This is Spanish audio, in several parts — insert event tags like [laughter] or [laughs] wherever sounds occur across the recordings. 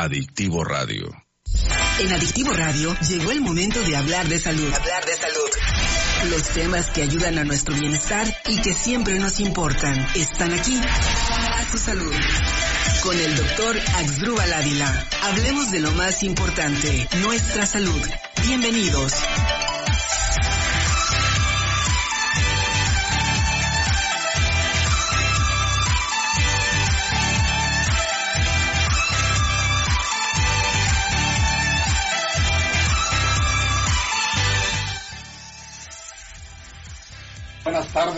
Adictivo Radio. En Adictivo Radio llegó el momento de hablar de salud. Hablar de salud. Los temas que ayudan a nuestro bienestar y que siempre nos importan están aquí. A su salud. Con el doctor Axdrúbal Ávila. Hablemos de lo más importante, nuestra salud. Bienvenidos.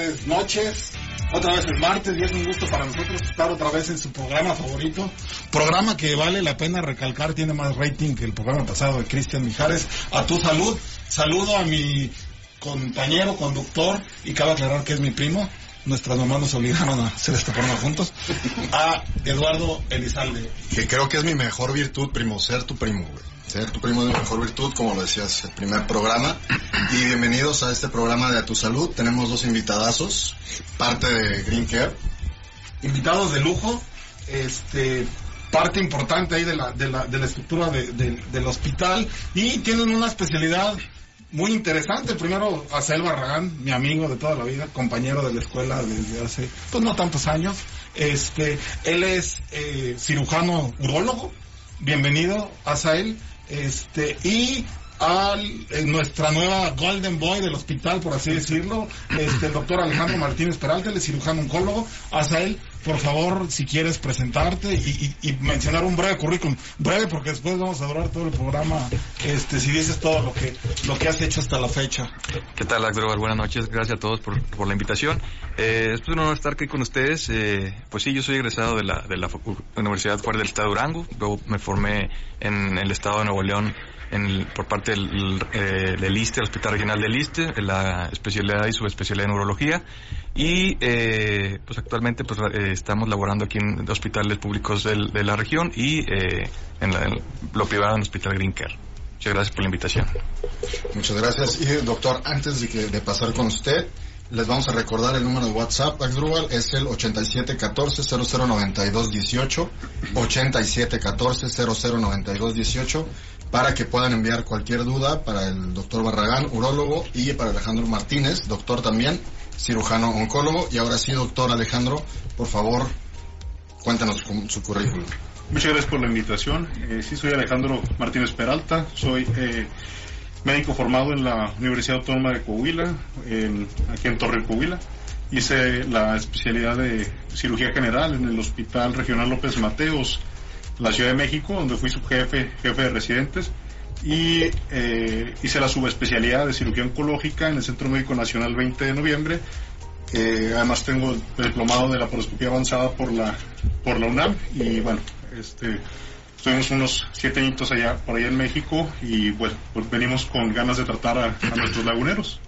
Tardes, noches. Otra vez es martes y es un gusto para nosotros estar otra vez en su programa favorito. Programa que vale la pena recalcar, tiene más rating que el programa pasado de Cristian Mijares. A tu salud. Saludo a mi compañero, conductor, y cabe aclarar que es mi primo. Nuestras mamás nos obligaron a hacer este programa juntos. A Eduardo Elizalde. Que creo que es mi mejor virtud, primo, ser tu primo, güey. Ser tu primo es mi mejor virtud, como lo decías, el primer programa. Y bienvenidos a este programa de A Tu Salud. Tenemos dos invitadazos, parte de Green Care. Invitados de lujo, este, parte importante ahí de la, de la, de la estructura de- de- del hospital y tienen una especialidad muy interesante. Primero, Asael Barragán, mi amigo de toda la vida, compañero de la escuela desde hace, pues no tantos años. Este, él es eh, cirujano urólogo. Bienvenido, Asael. Este, y a nuestra nueva Golden Boy del hospital, por así decirlo, este, el doctor Alejandro Martínez Peralta, es cirujano oncólogo. Asael, por favor, si quieres presentarte y, y- y mencionar un breve currículum, breve porque después vamos a durar todo el programa, este, si dices todo lo que, lo que has hecho hasta la fecha. ¿Qué tal, Agdrobar? Buenas noches. Gracias a todos por, por la invitación. Eh, es un honor estar aquí con ustedes. Eh, pues sí, yo soy egresado de la, de la Universidad Fuera del Estado de Durango. Luego me formé en el Estado de Nuevo León en el- por parte del, eh, del ISTE, el Hospital Regional del ISTE, en la especialidad y subespecialidad en neurología. Y eh, pues actualmente pues eh, estamos laborando aquí en hospitales públicos del- de la región y eh, en, la- en lo privado en el Hospital Green Care. Muchas gracias por la invitación. Muchas gracias. Y doctor, antes de, que, de pasar con usted, les vamos a recordar el número de WhatsApp, Axdrúbal, es el 8714-009218, 8714-009218, para que puedan enviar cualquier duda para el doctor Barragán, urólogo, y para Alejandro Martínez, doctor también, cirujano oncólogo. Y ahora sí, doctor Alejandro, por favor, cuéntanos su, currículum. Muchas gracias por la invitación. Eh, sí, soy Alejandro Martínez Peralta, soy eh, médico formado en la Universidad Autónoma de Coahuila, en- aquí en Torre Coahuila. Hice la especialidad de cirugía general en el Hospital Regional López Mateos, la Ciudad de México, donde fui subjefe, jefe de residentes. Y eh, hice la subespecialidad de cirugía oncológica en el Centro Médico Nacional 20 de noviembre eh, además tengo el diplomado de laparoscopía avanzada por la por la UNAM y bueno, este estuvimos unos siete añitos allá por allá en México y bueno, pues venimos con ganas de tratar a nuestros laguneros.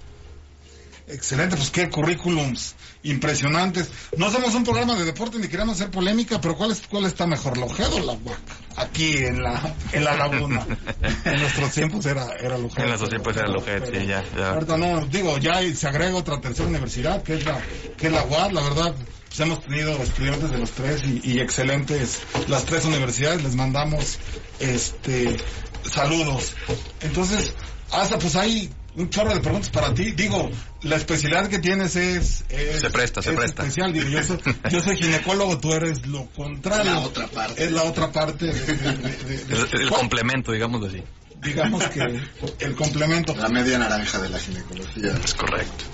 Excelente, pues qué currículums impresionantes. No somos un programa de deporte ni queremos hacer polémica, pero ¿cuál, es, cuál está mejor, la UJED o la UAC? Aquí en la, en la laguna. [laughs] en nuestros tiempos era, era la UJED. En nuestros tiempos era la UJED, sí, ya, ya. Ahorita no, digo, ya se agrega otra tercera universidad, que es la, que es la UAD, la verdad. Pues hemos tenido estudiantes de los tres y, y excelentes las tres universidades, les mandamos este saludos. Entonces, hasta pues hay un chorro de preguntas para ti. Digo, la especialidad que tienes es... es- Se presta, se es presta. especial. Digo, yo, soy, yo soy ginecólogo, tú eres lo contrario. La otra parte. Es la otra parte. de- de- de- de- El, el ¿Cuál- complemento, digámoslo así. digamos que el complemento. La media naranja de la ginecología. Es correcto.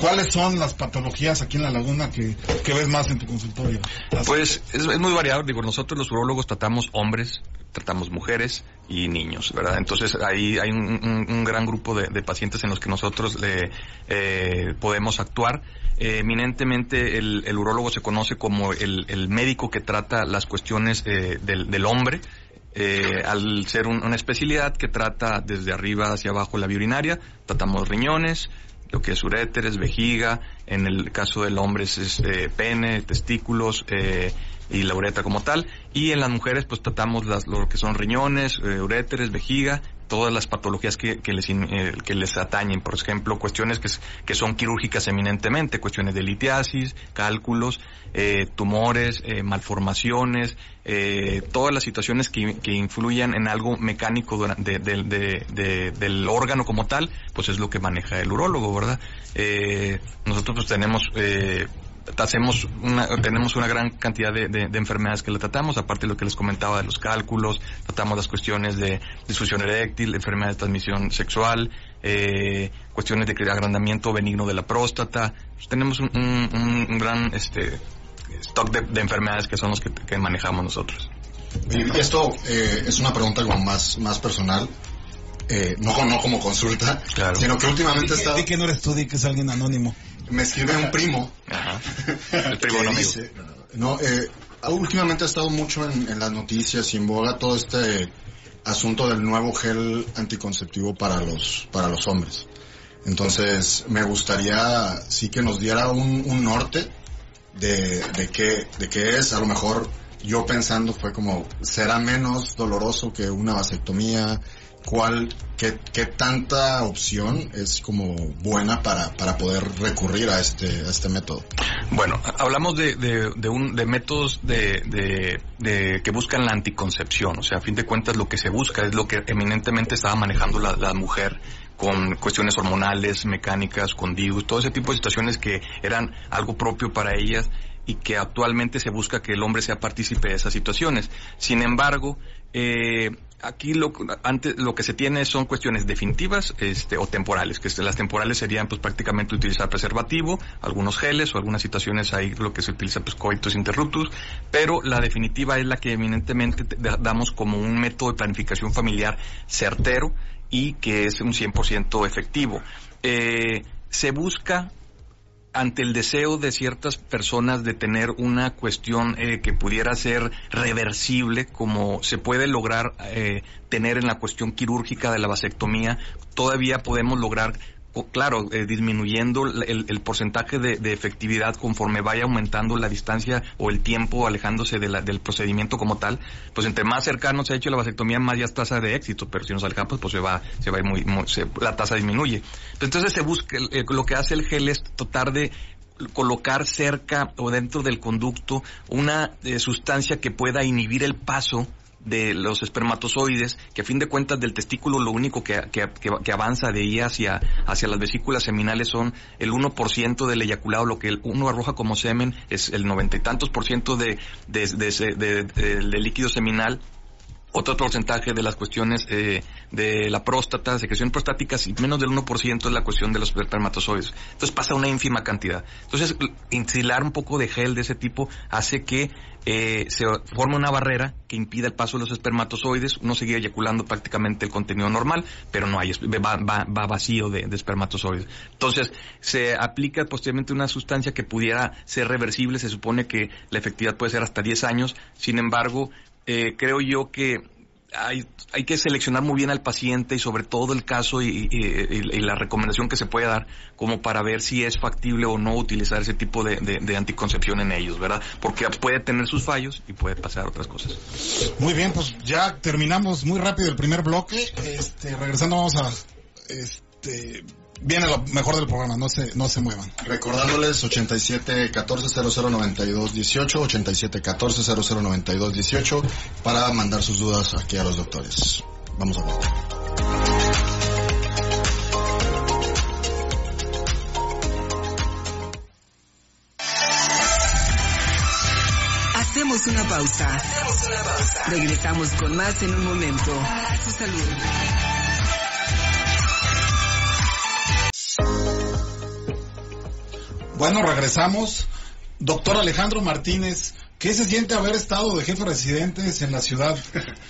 ¿Cuáles son las patologías aquí en la laguna que, ves más en tu consultorio? Pues es, muy variado. Digo, nosotros los urólogos tratamos hombres, tratamos mujeres y niños, ¿verdad? Entonces ahí hay un, gran grupo de, pacientes en los que nosotros le, eh, podemos actuar. Eh, eminentemente el, el urólogo se conoce como el, médico que trata las cuestiones eh, del, hombre. Eh, al ser un- una especialidad que trata desde arriba hacia abajo la vía tratamos riñones, lo que es uréteres, vejiga, en el caso del hombre es, es, eh, pene, testículos eh, y la uretra como tal, y en las mujeres pues tratamos las, lo que son riñones, eh, uréteres, vejiga todas las patologías que, que les, eh, que les atañen. Por ejemplo, cuestiones que, que son quirúrgicas eminentemente, cuestiones de litiasis, cálculos, eh, tumores, eh, malformaciones, eh, todas las situaciones que, que, influyan en algo mecánico de, del órgano como tal, pues es lo que maneja el urólogo, ¿verdad? Eh, nosotros pues tenemos hacemos una, tenemos una gran cantidad de, de, de, enfermedades que le tratamos, aparte de lo que les comentaba de los cálculos, tratamos las cuestiones de disfunción eréctil, enfermedad de transmisión sexual, eh, cuestiones de agrandamiento benigno de la próstata. Pues tenemos un, un, un, gran este stock de, de, enfermedades que son los que, que manejamos nosotros. Y esto eh, es una pregunta como más, más personal. Eh, no, no como consulta, claro. sino que últimamente está... Di que no eres tú, di que es alguien anónimo. Me escribe un primo. Ajá. [laughs] El primo no dice, no, eh, últimamente ha estado mucho en, en, las noticias y en boga todo este asunto del nuevo gel anticonceptivo para los, para los hombres. Entonces, me gustaría sí que nos diera un, un norte de, de qué, de qué es, a lo mejor yo pensando fue como, ¿será menos doloroso que una vasectomía? Cuál, qué, qué tanta opción es como buena para, para poder recurrir a este, a este método. Bueno, hablamos de, de, de, un, de métodos de, de, de, que buscan la anticoncepción, o sea, a fin de cuentas lo que se busca es lo que eminentemente estaba manejando la, la mujer con cuestiones hormonales, mecánicas, con DIU, todo ese tipo de situaciones que eran algo propio para ellas y que actualmente se busca que el hombre sea partícipe de esas situaciones. Sin embargo, eh, aquí lo, antes, lo que se tiene son cuestiones definitivas este, o temporales, que las temporales serían pues prácticamente utilizar preservativo, algunos geles o algunas situaciones ahí lo que se utiliza pues coitus interruptus, pero la definitiva es la que eminentemente damos como un método de planificación familiar certero y que es un 100% efectivo. Eh, se busca ante el deseo de ciertas personas de tener una cuestión eh, que pudiera ser reversible, como se puede lograr eh, tener en la cuestión quirúrgica de la vasectomía, todavía podemos lograr claro, eh, disminuyendo el, porcentaje de, efectividad conforme vaya aumentando la distancia o el tiempo alejándose del procedimiento como tal, pues entre más cercano se ha hecho la vasectomía, más ya es tasa de éxito, pero si nos alejamos, pues se va, se va muy, muy se, la tasa disminuye. Entonces se busca, lo que hace el gel es tratar de colocar cerca o dentro del conducto una eh, sustancia que pueda inhibir el paso de los espermatozoides, que a fin de cuentas del testículo lo único que, que, que, avanza de ahí hacia, hacia las vesículas seminales son el 1% del eyaculado, lo que uno arroja como semen es el noventa y tantos por ciento de, de, de líquido seminal otro porcentaje de las cuestiones eh, de la próstata, secreción prostática, y menos del 1% es la cuestión de los espermatozoides. Entonces pasa una ínfima cantidad. Entonces, instilar un poco de gel de ese tipo hace que eh, se forme una barrera que impida el paso de los espermatozoides. Uno sigue eyaculando prácticamente el contenido normal, pero no hay, va, va, va vacío de, de, espermatozoides. Entonces, se aplica posteriormente una sustancia que pudiera ser reversible. Se supone que la efectividad puede ser hasta 10 años. Sin embargo, eh, creo yo que hay, hay, que seleccionar muy bien al paciente y sobre todo el caso y, la recomendación que se puede dar como para ver si es factible o no utilizar ese tipo de, de, de, anticoncepción en ellos, ¿verdad? Porque puede tener sus fallos y puede pasar otras cosas. Muy bien, pues ya terminamos muy rápido el primer bloque. Este, regresando vamos a este, viene lo mejor del programa, no se, no se muevan. Recordándoles 87 14 00 92 18, 87 14 00 92 18 para mandar sus dudas aquí a los doctores. Vamos a ver. Hacemos una pausa. Hacemos una pausa. Regresamos con más en un momento. A su salud. Bueno, regresamos. Doctor Alejandro Martínez, ¿qué se siente haber estado de jefe de residentes en la Ciudad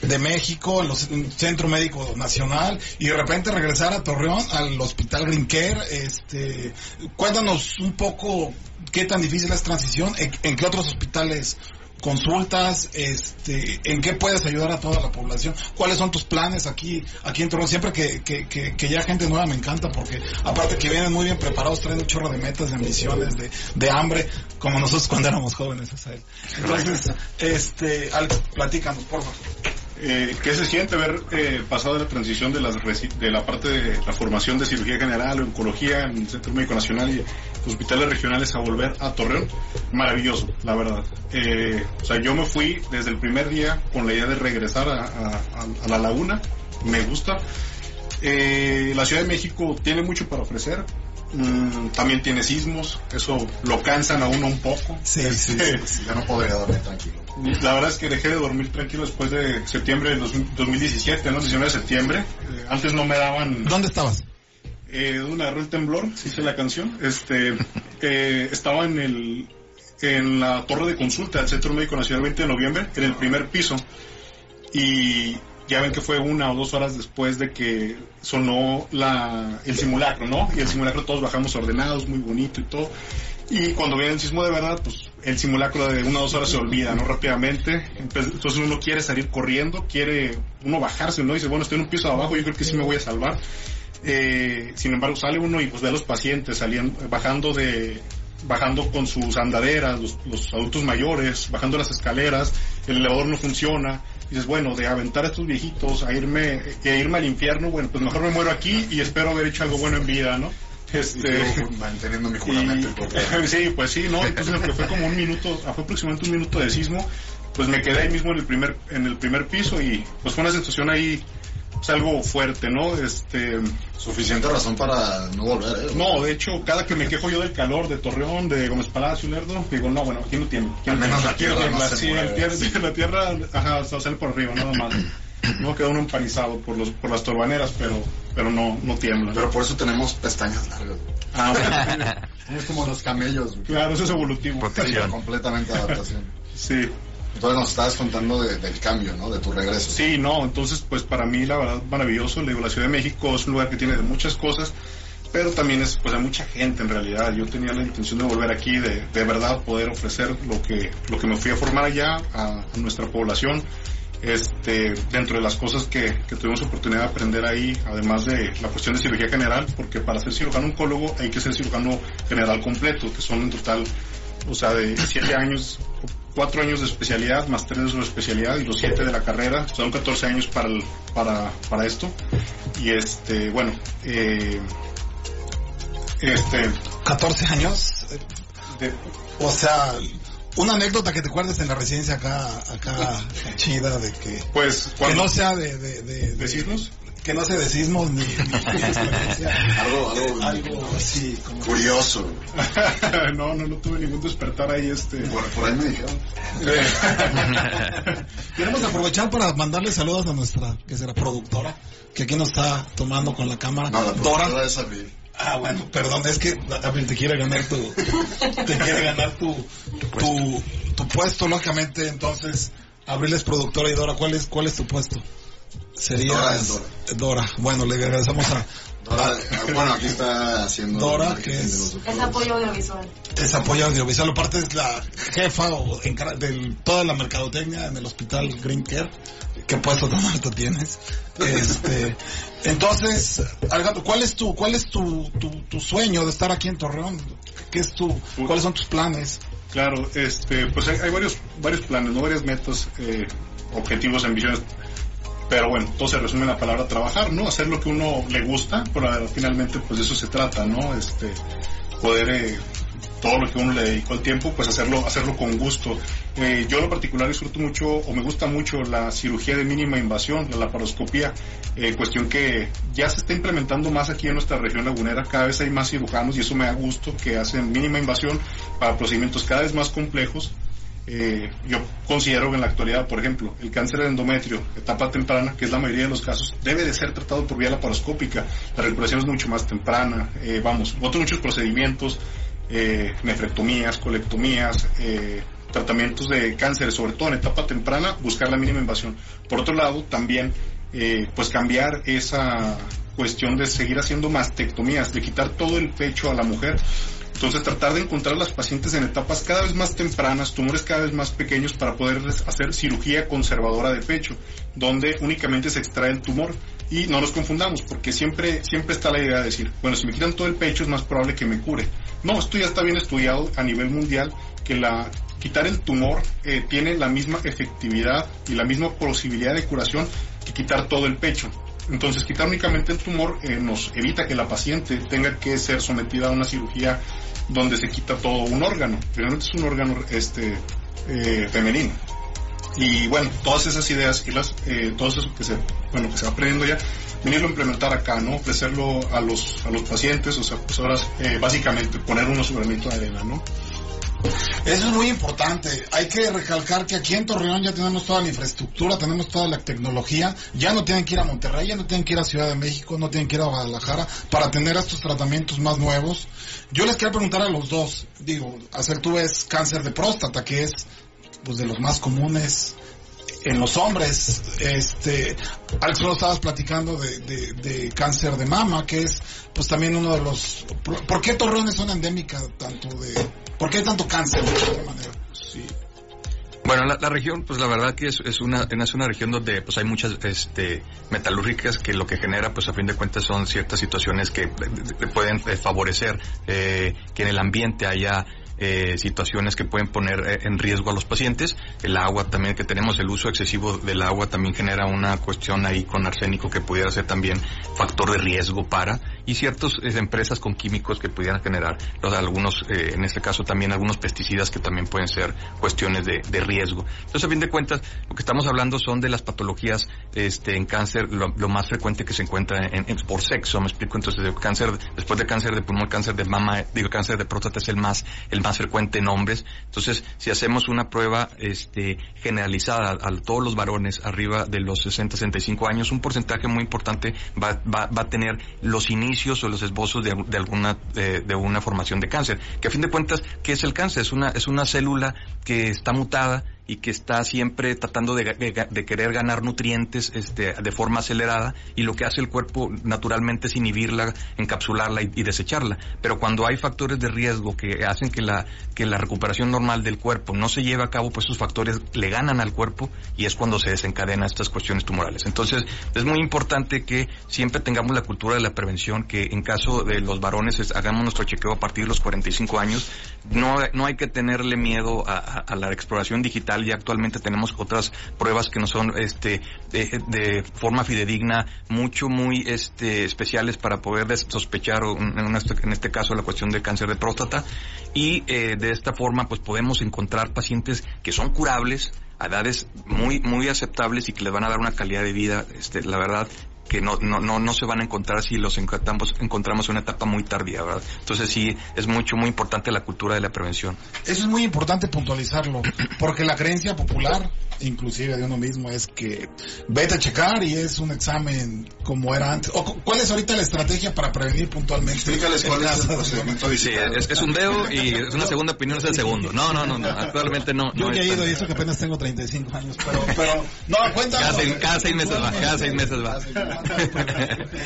de México, en, el Centro Médico Nacional, y de repente regresar a Torreón, al Hospital Green Care? Este, cuéntanos un poco qué tan difícil es transición, en, en qué otros hospitales consultas, este, en qué puedes ayudar a toda la población, cuáles son tus planes aquí, aquí en Torreón, siempre que, que, que, que ya gente nueva me encanta porque aparte que vienen muy bien preparados, traen un chorro de metas, de ambiciones, de, de hambre, como nosotros cuando éramos jóvenes, Entonces, este, Alex, platícanos, por favor. Eh, ¿Qué se siente ver eh, pasado la transición de, las, de la parte de la formación de cirugía general oncología en el Centro Médico Nacional y hospitales regionales a volver a Torreón? Maravilloso, la verdad. Eh, o sea, yo me fui desde el primer día con la idea de regresar a, a- a- la laguna. Me gusta. Eh, la Ciudad de México tiene mucho para ofrecer. Mm, también tiene sismos, eso lo cansan a uno un poco. Sí, sí, Este, sí, sí. Ya no podría dormir tranquilo. la verdad es que dejé de dormir tranquilo después de septiembre del dos- 2017, ¿no? 19 de septiembre. Eh, antes no me daban... ¿Dónde estabas? Eh, ¿Dónde agarró el temblor? Hice la canción. Este, eh, estaba en el en la torre de consulta del Centro Médico Nacional 20 de noviembre, en el primer piso. Y ya ven que fue una o dos horas después de que sonó la, el simulacro, ¿no? Y el simulacro todos bajamos ordenados, muy bonito y todo. Y cuando viene el sismo de verdad, pues el simulacro de una o dos horas se olvida, ¿no? Rápidamente. Entonces uno quiere salir corriendo, quiere uno bajarse, ¿no? Y dice, bueno, estoy en un piso de abajo, yo creo que sí me voy a salvar. Eh, sin embargo, sale uno y pues ve a los pacientes saliendo, bajando de, bajando con sus andaderas, los, los adultos mayores, bajando las escaleras, el elevador no funciona. Y dices, bueno, de aventar a estos viejitos a irme, a irme al infierno, bueno, pues mejor me muero aquí y espero haber hecho algo bueno en vida, ¿no? Y Este, yo manteniendo mi juramento. y- [laughs] sí, pues sí, ¿no? Entonces lo que fue como un minuto, fue aproximadamente un minuto de sismo, pues me quedé ahí mismo en el primer, en el primer piso y pues fue una sensación ahí, pues algo fuerte, ¿no? Este, Suficiente razón para no volver, ¿eh? no, de hecho, cada que me quejo yo del calor de Torreón, de Gómez Palacio, Lerdo, digo, no, bueno, aquí no tiene. Aquí Al no menos la tierra tiembla, no se sí, mueve. tierra- [laughs] la tierra, ajá, se sale por arriba, nada más. No queda uno empanizado por los, por las torbaneras, pero, pero no, no tiembla. Pero por eso tenemos pestañas largas. Ah, bueno, [laughs] Es como los camellos. güey. claro, eso es evolutivo. Protección. Completamente adaptación. Sí. Entonces nos estabas contando de- del cambio, ¿no? De tu regreso. Sí, no, entonces pues para mí la verdad maravilloso, le digo, la Ciudad de México es un lugar que tiene muchas cosas, pero también es pues hay mucha gente en realidad, yo tenía la intención de volver aquí, de, de verdad poder ofrecer lo que, lo que me fui a formar allá a, a nuestra población, este, dentro de las cosas que, que tuvimos oportunidad de aprender ahí, además de la cuestión de cirugía general, porque para ser cirujano oncólogo hay que ser cirujano general completo, que son en total, o sea, de siete años, cuatro años de especialidad, más tres de su especialidad y los siete de la carrera, son 14 años para, el- para, para esto. Y este, bueno, eh, este, 14 años. de- O sea, una anécdota que te acuerdes en la residencia acá, acá [laughs] chida de que, pues, que cuando, no sea de, de, de, ¿De sismos? Que no sea de sismos ni, ni- [laughs] Algo, algo, algo así como curioso. [laughs] no, no, no tuve ningún despertar ahí, este. Por, por ahí me dijeron. [laughs] Queremos aprovechar para mandarle saludos a nuestra, que será productora, que aquí nos está tomando con la cámara. No, la Dora. es Abril. Ah, bueno, perdón, es que Abril te quiere ganar tu, te quiere ganar tu, tu, tu puesto, lógicamente, entonces, Abril es productora y Dora, ¿cuál es, cuál es tu puesto? Sería Dora es Dora. Dora. Bueno, le agradecemos a Dora, bueno, aquí está haciendo. Dora, que es- apoyo audiovisual. es apoyo audiovisual, aparte es la jefa o de toda la mercadotecnia en el hospital Green Care. ¿Qué puesto tan alto tienes? Este, [laughs] entonces, Alejandro, ¿cuál es tu, cuál es tu, tu, tu sueño de estar aquí en Torreón? ¿Qué es tu, cuáles son tus planes? Claro, este, pues hay, hay varios, varios planes, ¿no? Varias metas, eh, objetivos, ambiciones. Pero bueno, todo se resume en la palabra trabajar, ¿no? Hacer lo que uno le gusta, pero finalmente pues de eso se trata, ¿no? Este, poder, eh, todo lo que uno le dedicó el tiempo, pues hacerlo, hacerlo con gusto. Eh, yo en lo particular disfruto mucho, o me gusta mucho la cirugía de mínima invasión, la laparoscopía, eh, cuestión que ya se está implementando más aquí en nuestra región lagunera, cada vez hay más cirujanos y eso me da gusto que hacen mínima invasión para procedimientos cada vez más complejos. Eh, yo considero que en la actualidad, por ejemplo, el cáncer de endometrio, etapa temprana, que es la mayoría de los casos, debe de ser tratado por vía laparoscópica. La recuperación es mucho más temprana. Eh, vamos, otros muchos procedimientos, eh, nefrectomías, colectomías, eh, tratamientos de cáncer, sobre todo en etapa temprana, buscar la mínima invasión. Por otro lado, también, eh, pues cambiar esa cuestión de seguir haciendo mastectomías, de quitar todo el pecho a la mujer. Entonces tratar de encontrar a las pacientes en etapas cada vez más tempranas, tumores cada vez más pequeños para poder hacer cirugía conservadora de pecho, donde únicamente se extrae el tumor Y no nos confundamos, porque siempre, siempre está la idea de decir, bueno, si me quitan todo el pecho es más probable que me cure. No, esto ya está bien estudiado a nivel mundial, que la quitar el tumor eh, tiene la misma efectividad y la misma posibilidad de curación que quitar todo el pecho. Entonces, quitar únicamente el tumor eh, nos evita que la paciente tenga que ser sometida a una cirugía donde se quita todo un órgano. Realmente es un órgano este, eh, femenino. Y bueno, todas esas ideas y las, eh, todo eso que se, bueno, que se va aprendiendo ya, venirlo a implementar acá, ¿no? Ofrecerlo a los, a los pacientes, o sea, pues ahora, eh, básicamente, poner unos granito de arena, ¿no? Eso es muy importante. Hay que recalcar que aquí en Torreón ya tenemos toda la infraestructura, tenemos toda la tecnología. Ya no tienen que ir a Monterrey, ya no tienen que ir a Ciudad de México, no tienen que ir a Guadalajara para tener estos tratamientos más nuevos. Yo les quiero preguntar a los dos. Digo, hacer tú ves cáncer de próstata, que es pues de los más comunes en los hombres. Este, Alex, solo estabas platicando de, de, cáncer de mama, que es pues también uno de los... ¿Por qué Torreón es una endémica tanto de... ¿Por qué hay tanto cáncer de alguna manera? Sí. Bueno, la, la, región, pues la verdad que es, es, una es una región donde pues hay muchas este, metalúrgicas que lo que genera, pues a fin de cuentas son ciertas situaciones que pueden favorecer eh, que en el ambiente haya eh, situaciones que pueden poner eh, en riesgo a los pacientes. El agua también que tenemos, el uso excesivo del agua también genera una cuestión ahí con arsénico que pudiera ser también factor de riesgo para y ciertas eh, empresas con químicos que pudieran generar los, algunos, eh, en este caso también algunos pesticidas que también pueden ser cuestiones de, de, riesgo. Entonces, a fin de cuentas, lo que estamos hablando son de las patologías este, en cáncer, lo, lo más frecuente que se encuentra en, en, por sexo, me explico, entonces de cáncer, después de cáncer de pulmón, cáncer de mama, digo, cáncer de próstata es el más, el más frecuente en hombres. Entonces, si hacemos una prueba este, generalizada a, a todos los varones arriba de los 60, 65 años, un porcentaje muy importante va, va, va a tener los inicios o los esbozos de, alguna de, una formación de cáncer. Que a fin de cuentas, ¿qué es el cáncer? Es una, es una célula que está mutada y que está siempre tratando de, de, de, querer ganar nutrientes este, de forma acelerada y lo que hace el cuerpo naturalmente es inhibirla, encapsularla y, y, desecharla. Pero cuando hay factores de riesgo que hacen que la, que la recuperación normal del cuerpo no se lleve a cabo, pues esos factores le ganan al cuerpo y es cuando se desencadenan estas cuestiones tumorales. Entonces es muy importante que siempre tengamos la cultura de la prevención, que en caso de los varones es, hagamos nuestro chequeo a partir de los 45 años. No, no hay que tenerle miedo a la exploración digital y actualmente tenemos otras pruebas que no son este de, forma fidedigna mucho muy este especiales para poder sospechar en, en este caso la cuestión del cáncer de próstata. Y eh, de esta forma pues podemos encontrar pacientes que son curables a edades muy muy aceptables y que les van a dar una calidad de vida este la verdad que no, no, no, no se van a encontrar si los encontramos, encontramos en una etapa muy tardía, ¿verdad? Entonces sí, es mucho, muy importante la cultura de la prevención. Eso es muy importante puntualizarlo, porque la creencia popular, inclusive de uno mismo, es que vete a checar y es un examen como era antes. O, ¿Cuál es ahorita la estrategia para prevenir puntualmente? Explícales cuál es el procedimiento Sí, es, es, un dedo y es una segunda opinión es el segundo. No, no, no, no actualmente no. Yo no ya he ido y eso que apenas tengo 35 años, pero, pero no, cuéntame. Cada, cada seis meses va, cada seis meses va.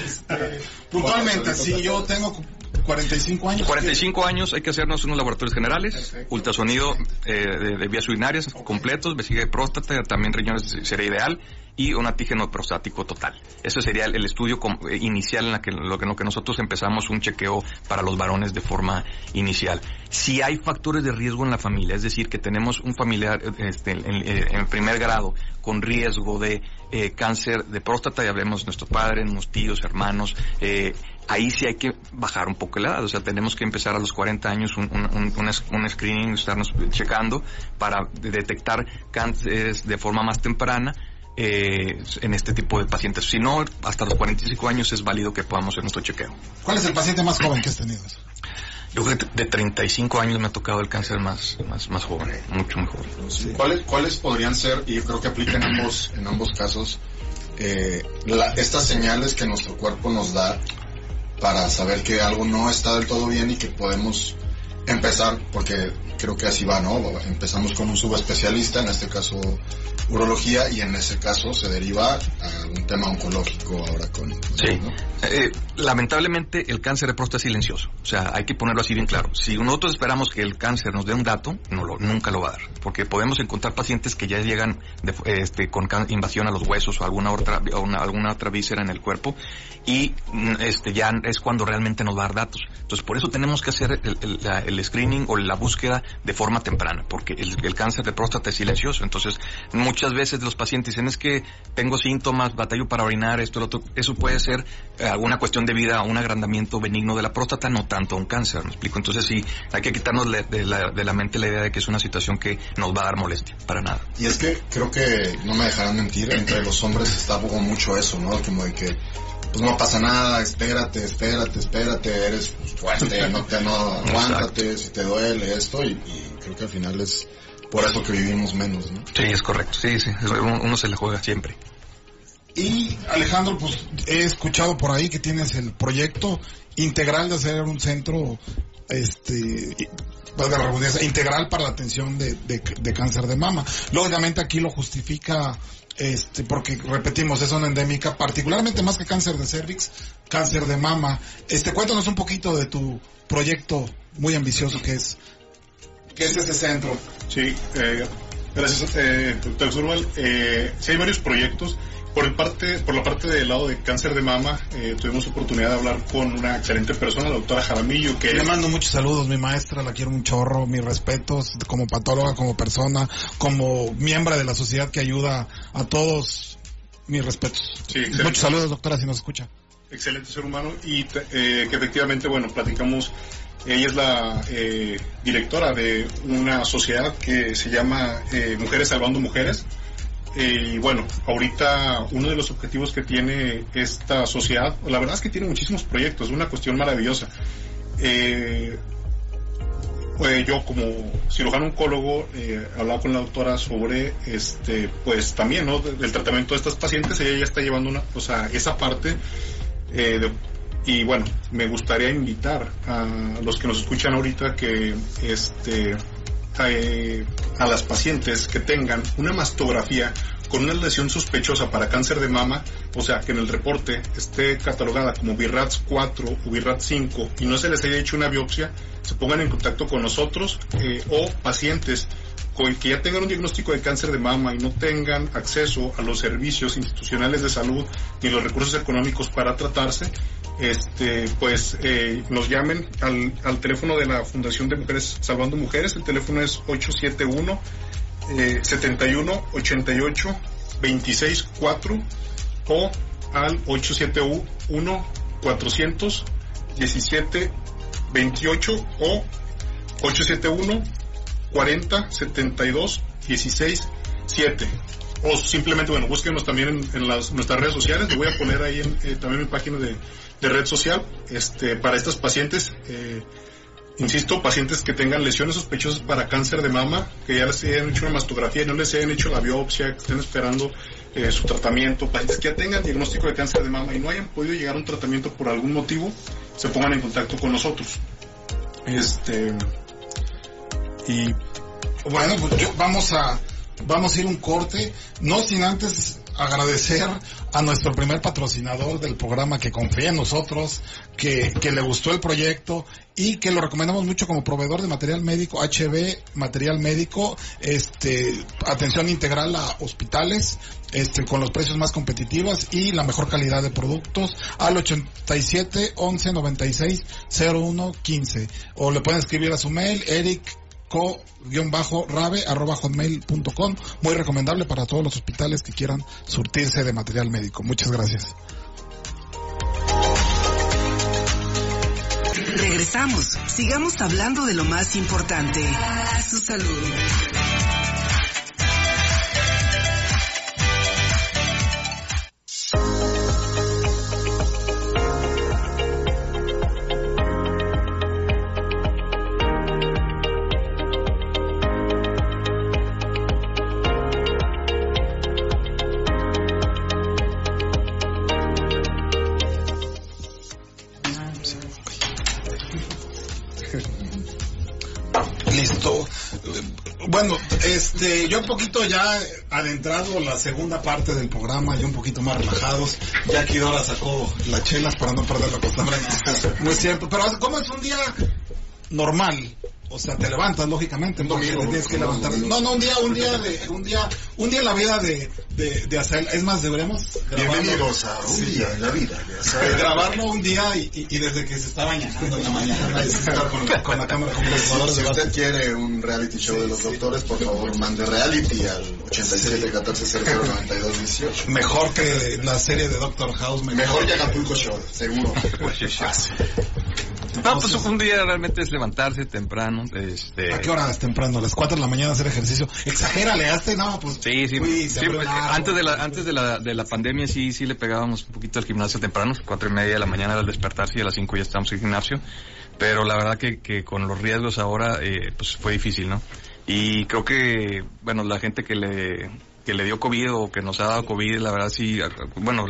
Este, puntualmente, si yo tengo 45 años. 45 años hay que hacernos unos laboratorios generales, Perfecto. ultrasonido eh, de, de, vías urinarias okay. completos, vesícula de próstata, también riñones sería ideal y un antígeno prostático total. Ese sería el, estudio eh, inicial en la que, lo que, nosotros empezamos un chequeo para los varones de forma inicial. Si hay factores de riesgo en la familia, es decir, que tenemos un familiar este, en, en, primer grado con riesgo de eh, cáncer de próstata, y hablemos de nuestros padres, nuestros tíos, hermanos, eh, ahí sí hay que bajar un poco la edad, o sea, tenemos que empezar a los 40 años un, un, un, un screening, estarnos checando para detectar cánceres de forma más temprana, eh, en este tipo de pacientes. Si no, hasta los 45 años es válido que podamos hacer nuestro chequeo. ¿Cuál es el paciente más joven que has tenido? Yo creo que de 35 años me ha tocado el cáncer más, más, más joven, mucho mejor. Sí. ¿Cuáles, ¿Cuáles podrían ser, y yo creo que aplica en ambos, en ambos casos, eh, la, estas señales que nuestro cuerpo nos da para saber que algo no está del todo bien y que podemos empezar, porque creo que así va, ¿no? Empezamos con un subespecialista, en este caso urología, y en ese caso se deriva a un tema oncológico ahora con... Sí. Eh, lamentablemente el cáncer de próstata es silencioso, o sea, hay que ponerlo así bien claro. Si nosotros esperamos que el cáncer nos dé un dato, no lo, nunca lo va a dar, porque podemos encontrar pacientes que ya llegan este, con invasión a los huesos o alguna otra, alguna otra víscera en el cuerpo y este, ya es cuando realmente nos va a dar datos. Entonces, por eso tenemos que hacer el, screening o la búsqueda de forma temprana, porque el, cáncer de próstata es silencioso. Entonces, muchas veces los pacientes dicen es que tengo síntomas, batallo para orinar, esto, lo otro. Eso puede ser eh, alguna cuestión de vida, un agrandamiento benigno de la próstata, no tanto un cáncer, ¿me explico? Entonces, sí, hay que quitarnos de, la, mente la idea de que es una situación que nos va a dar molestia, para nada. Y es que creo que, no me dejarán mentir, entre los hombres está mucho eso, ¿no? Como de que pues no pasa nada, espérate, espérate, espérate, eres fuerte, no te, no, [laughs] aguántate, si te duele esto, y, creo que al final es por eso que vivimos menos, ¿no? Sí, es correcto, sí, sí, uno, se le juega siempre. Y Alejandro, pues he escuchado por ahí que tienes el proyecto integral de hacer un centro, este, valga la redundancia, integral para la atención de, de, cáncer de mama. Lógicamente aquí lo justifica este, porque repetimos, es una endémica, particularmente más que cáncer de cervix, cáncer de mama. Este, cuéntanos un poquito de tu proyecto muy ambicioso que es, que es este centro. Sí, eh, gracias, eh, doctor Zurval. Eh, sí hay varios proyectos. Por, el parte, por la parte del lado de cáncer de mama, eh, tuvimos oportunidad de hablar con una excelente persona, la doctora Jaramillo, que... Le mando muchos saludos, mi maestra, la quiero un chorro, mis respetos como patóloga, como persona, como miembro de la sociedad que ayuda a todos, mis respetos. muchos saludos, doctora, si nos escucha. Excelente ser humano y eh, que efectivamente, bueno, platicamos ella es la eh, directora de una sociedad que se llama eh, Mujeres Salvando Mujeres. Eh, y bueno, ahorita uno de los objetivos que tiene esta sociedad, la verdad es que tiene muchísimos proyectos, una cuestión maravillosa. Eh, pues yo como cirujano oncólogo eh, con la doctora sobre este pues también ¿no? del tratamiento de estas pacientes ella ya está llevando una o sea esa parte eh, y bueno me gustaría invitar a los que nos escuchan ahorita que este a las pacientes que tengan una mastografía con una lesión sospechosa para cáncer de mama, o sea, que en el reporte esté catalogada como BIRATS 4 o BIRATS 5 y no se les haya hecho una biopsia, se pongan en contacto con nosotros eh, o pacientes que ya tengan un diagnóstico de cáncer de mama y no tengan acceso a los servicios institucionales de salud ni los recursos económicos para tratarse, este, pues eh, nos llamen al, al, teléfono de la Fundación de Mujeres Salvando Mujeres. El teléfono es 871 eh, 71 88 26 4 o al 871 400 17 28 o 871 40 72 16 7 o simplemente bueno búsquenos también en, las, nuestras redes sociales le voy a poner ahí en, eh, también mi página de, de, red social este para estas pacientes eh, insisto pacientes que tengan lesiones sospechosas para cáncer de mama que ya les hayan hecho una mastografía y no les hayan hecho la biopsia que estén esperando eh, su tratamiento pacientes que ya tengan diagnóstico de cáncer de mama y no hayan podido llegar a un tratamiento por algún motivo se pongan en contacto con nosotros. Este y bueno, pues vamos a vamos a ir un corte, no sin antes agradecer a nuestro primer patrocinador del programa que confía en nosotros, que, que le gustó el proyecto y que lo recomendamos mucho como proveedor de material médico, HB, material médico, este, atención integral a hospitales, este, con los precios más competitivos y la mejor calidad de productos al 87 11 96 01 15 o le pueden escribir a su mail eric co-rabe.hotmail.com. Muy recomendable para todos los hospitales que quieran surtirse de material médico. Muchas gracias. Regresamos. Sigamos hablando de lo más importante. Su salud. Este, yo un poquito ya adentrado la segunda parte del programa, ya un poquito más relajados. Ya aquí Dora sacó las chelas para no perder la costumbre. No, no es cierto. Pero ¿cómo es un día normal? O sea, te levantas, lógicamente, te tienes que levantar. No, no, un día, un día de, un día, un día en la vida de, de, de hacer, es más, deberemos. Bienvenidos a un día en la vida. De [laughs] grabarlo un día y, y, y desde que se está bañando en la mañana, es estar con, con la cámara Si de usted quiere un reality show de los doctores, por favor, mande reality al 87 14 00 92 18. Mejor que la serie de Doctor House. Mejor que Acapulco Show, seguro. [laughs] No, pues un día realmente es levantarse temprano. Este, ¿A qué hora es temprano? ¿A las 4 de la mañana hacer ejercicio? Exagérale, hazte, no, pues. Sí, sí, uy, sí, pues, antes de la antes de la de la pandemia sí sí le pegábamos un poquito al gimnasio temprano, cuatro y media de la mañana al despertarse y a las cinco ya estábamos en el gimnasio, pero la verdad que, que con los riesgos ahora eh, pues fue difícil, ¿no? Y creo que bueno la gente que le que le dio COVID o que nos ha dado COVID, la verdad sí, bueno,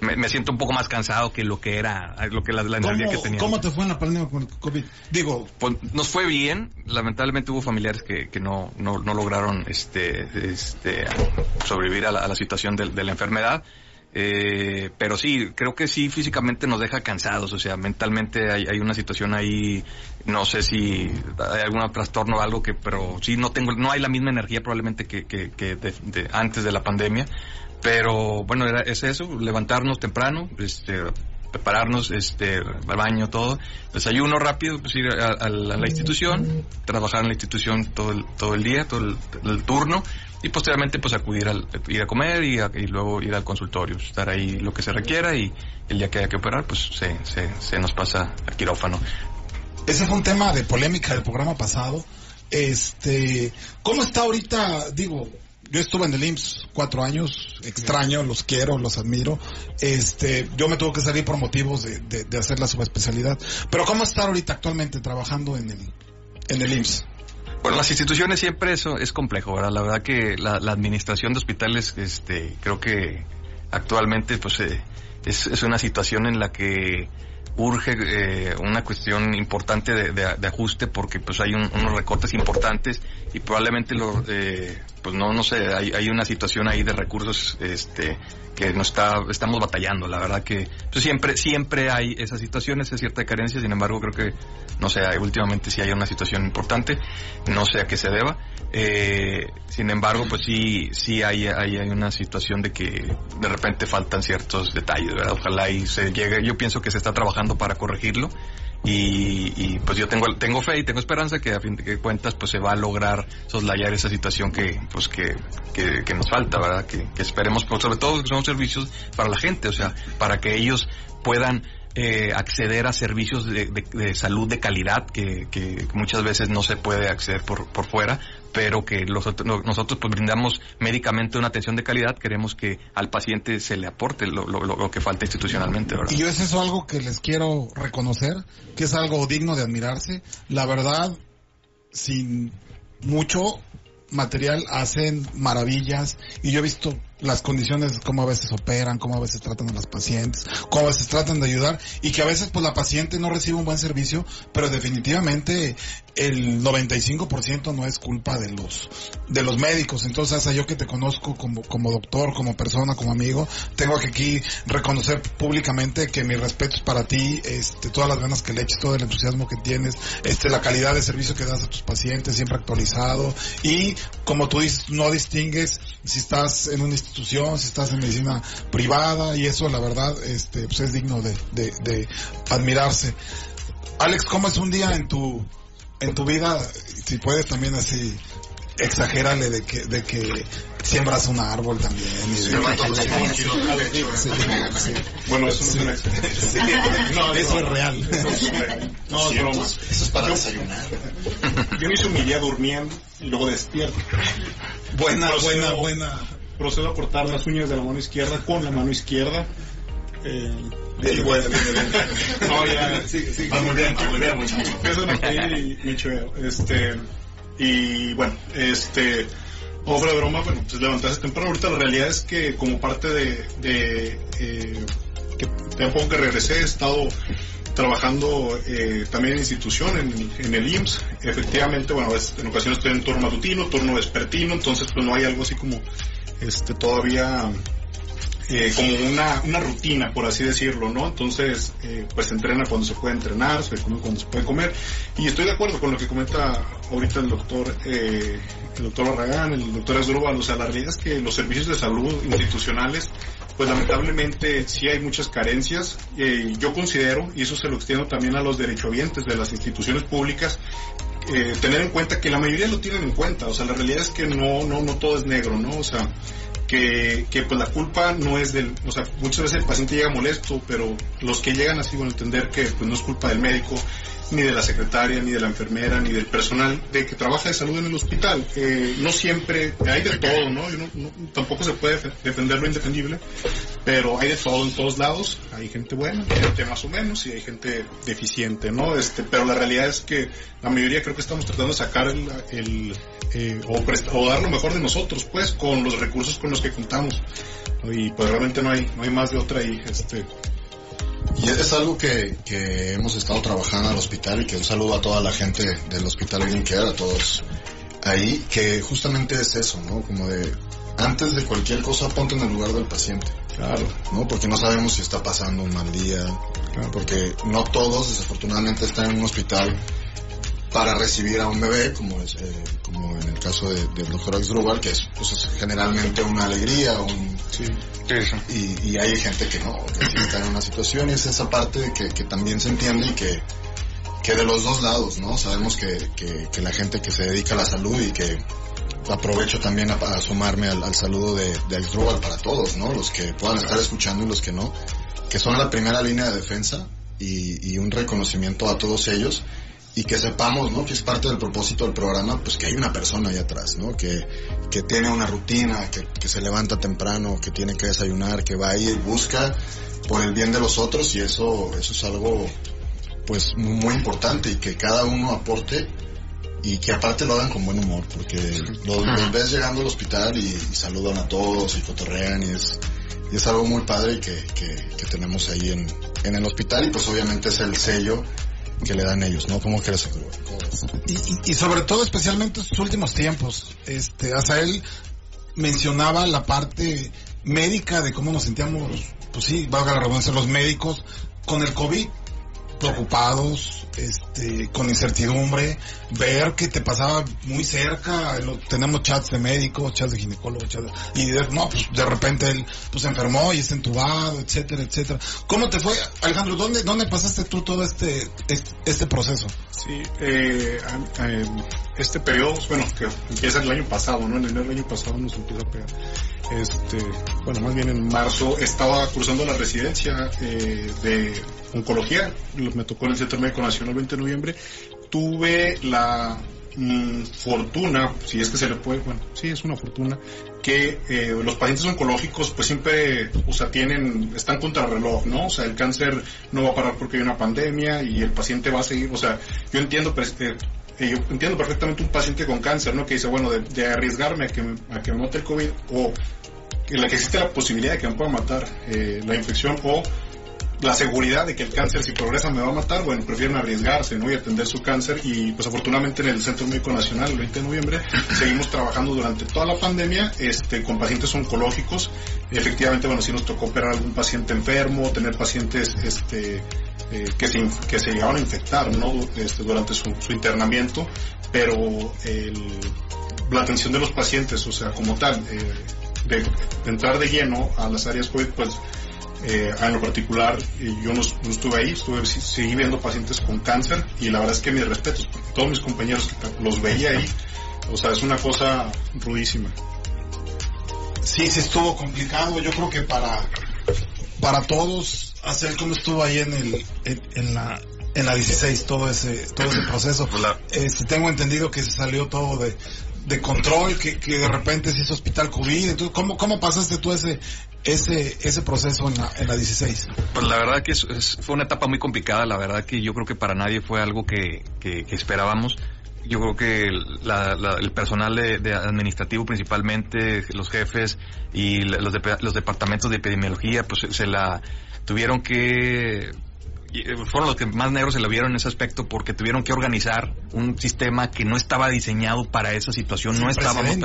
me, me siento un poco más cansado que lo que era, lo que la, la energía que ¿Cómo, tenía. ¿Cómo te fue en la pandemia con el COVID? Digo, Pues, nos fue bien, lamentablemente hubo familiares que, que no, no, no lograron este, este, sobrevivir a la, a la situación de, de la enfermedad. Eh, pero sí, creo que sí físicamente nos deja cansados, o sea, mentalmente hay, una situación ahí, no sé si hay algún trastorno o algo que, pero sí no tengo, no hay la misma energía probablemente que, que, que de- antes de la pandemia, pero bueno, era, es eso, levantarnos temprano, este, prepararnos, este, baño, todo, desayuno rápido, pues ir a, a la, institución, trabajar en la institución todo el, todo el día, todo el, turno, y posteriormente pues acudir al, ir a comer y luego ir al consultorio, estar ahí lo que se requiera y el día que haya que operar, pues se, se, se nos pasa al quirófano. ese fue un tema de polémica del programa pasado. Este, ¿cómo está ahorita? Digo, yo estuve en el IMSS cuatro años, extraño, los quiero, los admiro. Este, yo me tuve que salir por motivos de, de, de hacer la subespecialidad. Pero ¿cómo está ahorita actualmente trabajando en el, en el IMSS? Bueno, las instituciones siempre eso es complejo, ¿verdad? La verdad que la, la administración de hospitales, este, creo que actualmente, pues, eh, es, es una situación en la que urge eh, una cuestión importante de, de- de ajuste porque pues hay un- unos recortes importantes y probablemente lo, eh, pues no no sé hay, hay una situación ahí de recursos este que nos está estamos batallando. La verdad que pues, siempre siempre hay esas situaciones es cierta carencia. Sin embargo creo que no sé últimamente sí hay una situación importante. No sé a qué se deba. Eh, sin embargo pues sí sí hay, hay hay una situación de que de repente faltan ciertos detalles verdad ojalá y se llegue. Yo pienso que se está trabajando para corregirlo y, y, pues yo tengo tengo fe y tengo esperanza que a fin de cuentas pues se va a lograr soslayar esa situación que pues que, que, que nos falta verdad que, esperemos pues, sobre todo que son servicios para la gente o sea para que ellos puedan eh, acceder a servicios de, de- de salud de calidad que, que muchas veces no se puede acceder por, por fuera, pero que los otro- no- nosotros pues brindamos médicamente una atención de calidad, queremos que al paciente se le aporte lo, que falta institucionalmente. Y yo es eso algo que les quiero reconocer, que es algo digno de admirarse. La verdad, sin mucho material hacen maravillas y yo he visto las condiciones, cómo a veces operan, cómo a veces tratan a las pacientes, cómo a veces tratan de ayudar y que a veces pues la paciente no recibe un buen servicio, pero definitivamente el 95% no es culpa de los de los médicos. Entonces, hasta yo que te conozco como como doctor, como persona, como amigo, tengo que aquí reconocer públicamente que mis respetos para ti, este todas las ganas que le eches, todo el entusiasmo que tienes, este la calidad de servicio que das a tus pacientes siempre actualizado y como tú dices, no distingues si estás en una institución, si estás en medicina privada y eso la verdad este pues es digno de, de, de admirarse. Alex, ¿cómo es un día en tu en tu vida? Si puedes también así exagérale de que de que siembras un árbol también Sí, sí. Bueno, eso no es una experiencia. No, Eso no, es real. Eso es real. No. Eso es para desayunar. Yo inicio mi día durmiendo y luego despierto. Buena, Procedo- buena, buena. Procedo a cortar las uñas de la mano izquierda con la mano izquierda. Eh, Bueno, [laughs] no, ya, sí, sí. Bien. Este, y bueno, este, obra de broma, bueno, pues levantarse temprano. Ahorita la realidad es que como parte de, de eh, que tiempo que regresé he estado trabajando eh, también en institución, en, en el IMSS. Efectivamente, bueno, es- en ocasiones estoy en turno matutino, turno vespertino, entonces pues no hay algo así como este todavía eh, como una, una rutina, por así decirlo, ¿no? Entonces, eh, pues se entrena cuando se puede entrenar, se come cuando se puede comer. Y estoy de acuerdo con lo que comenta ahorita el doctor, eh, el doctor Barragán, el doctor Asdrúbal. O sea, la realidad es que los servicios de salud institucionales, pues lamentablemente sí hay muchas carencias. Eh, yo considero, y eso se lo extiendo también a los derechohabientes de las instituciones públicas, eh, tener en cuenta que la mayoría lo tienen en cuenta, o sea, la realidad es que no, no, no todo es negro, ¿no? O sea, que, que pues la culpa no es del, o sea, muchas veces el paciente llega molesto, pero los que llegan así van a entender que pues no es culpa del médico, ni de la secretaria, ni de la enfermera, ni del personal de que trabaja de salud en el hospital. Eh, no siempre, hay de todo, ¿no? No- no- tampoco se puede defe- defender lo indefendible, pero hay de todo en todos lados. Hay gente buena, hay gente más o menos, y hay gente deficiente, ¿no? Este, pero la realidad es que la mayoría creo que estamos tratando de sacar el, el, eh, o, dar lo mejor de nosotros, pues, con los recursos con los que contamos. Y pues realmente no hay, no hay más de otra ahí, este, Y es algo que, que hemos estado trabajando al hospital y que un saludo a toda la gente del hospital Green Care, a todos ahí, que justamente es eso, ¿no? Como de, antes de cualquier cosa ponte en el lugar del paciente. Claro. ¿no? Porque no sabemos si está pasando un mal día, porque no todos desafortunadamente están en un hospital para recibir a un bebé, como es, eh, como en el caso de- del doctor Axdrubal, que es, pues, es generalmente una alegría, un, y, y hay gente que no, que sí está en una situación y es esa parte que, que también se entiende y que, que de los dos lados, ¿no? Sabemos que, que, que la gente que se dedica a la salud y que aprovecho también a, a sumarme al, al saludo de, de Axdrubal para todos, ¿no? Los que puedan estar escuchando y los que no, que son la primera línea de defensa y, y un reconocimiento a todos ellos y que sepamos, ¿no? Que es parte del propósito del programa, pues que hay una persona ahí atrás, ¿no? Que, que tiene una rutina, que, que se levanta temprano, que tiene que desayunar, que va ahí y busca por el bien de los otros y eso, eso es algo, pues muy, muy importante y que cada uno aporte y que aparte lo hagan con buen humor, porque los, los ves llegando al hospital y, y saludan a todos y cotorrean y es, y es algo muy padre que, que, que tenemos ahí en, en el hospital y pues obviamente es el sello que le dan ellos, ¿no? ¿Cómo crees? Y, y- sobre todo, especialmente en estos últimos tiempos, este, Azael mencionaba la parte médica de cómo nos sentíamos, pues sí, valga la redundancia, los médicos con el COVID, preocupados, este, con incertidumbre, ver que te pasaba muy cerca, tenemos chats de médicos, chats de ginecólogos, chats y de, no, pues de repente él pues se enfermó y está entubado, etcétera, etcétera. ¿Cómo te fue, Alejandro? ¿Dónde, dónde pasaste tú todo este, este, este proceso? Sí, eh, a- este periodo, bueno, que empieza el año pasado, ¿no? En enero del año pasado nos empieza a pegar. Este, bueno, más bien en marzo estaba cruzando la residencia eh, de oncología, me tocó en el Centro Médico Nacional 20 de noviembre. Tuve la mm, fortuna, si es que se le puede, bueno, sí, es una fortuna, que eh, los pacientes oncológicos pues siempre, o sea, tienen, están contra el reloj, ¿no? O sea, el cáncer no va a parar porque hay una pandemia y el paciente va a seguir, o sea, yo entiendo, pues, eh, eh, yo entiendo perfectamente un paciente con cáncer, ¿no? Que dice, bueno, de, arriesgarme a que, a que me mate el COVID o que la que existe la posibilidad de que me pueda matar eh, la infección o la seguridad de que el cáncer si progresa me va a matar, bueno, prefieren arriesgarse, ¿no? Y atender su cáncer y pues afortunadamente en el Centro Médico Nacional el 20 de noviembre [laughs] seguimos trabajando durante toda la pandemia este con pacientes oncológicos. Efectivamente, bueno, sí nos tocó operar algún paciente enfermo, tener pacientes este eh, que se que se llegaron a infectar, ¿no? Este, durante su, su internamiento, pero el la atención de los pacientes, o sea, como tal, eh, de, de entrar de lleno a las áreas COVID, pues eh, en lo particular eh, yo no, no estuve ahí, estuve, seguí viendo pacientes con cáncer y la verdad es que mis respetos, todos mis compañeros que los veía ahí, o sea, es una cosa rudísima. Sí, sí estuvo complicado. Yo creo que para para todos hacer como estuvo ahí en el en, en la en la 16 todo ese todo ese proceso. Este, tengo entendido que se salió todo de de control, que, que de repente se hizo hospital COVID. Entonces, ¿cómo cómo pasaste tú ese ese ese proceso en la en la 16? Pues la verdad que es- fue una etapa muy complicada, la verdad que yo creo que para nadie fue algo que, que- que esperábamos. Yo creo que la- la- el personal de, de administrativo principalmente, los jefes y los, los departamentos de epidemiología, pues se la tuvieron que fueron los que más negros se le vieron en ese aspecto porque tuvieron que organizar un sistema que no estaba diseñado para esa situación, no estábamos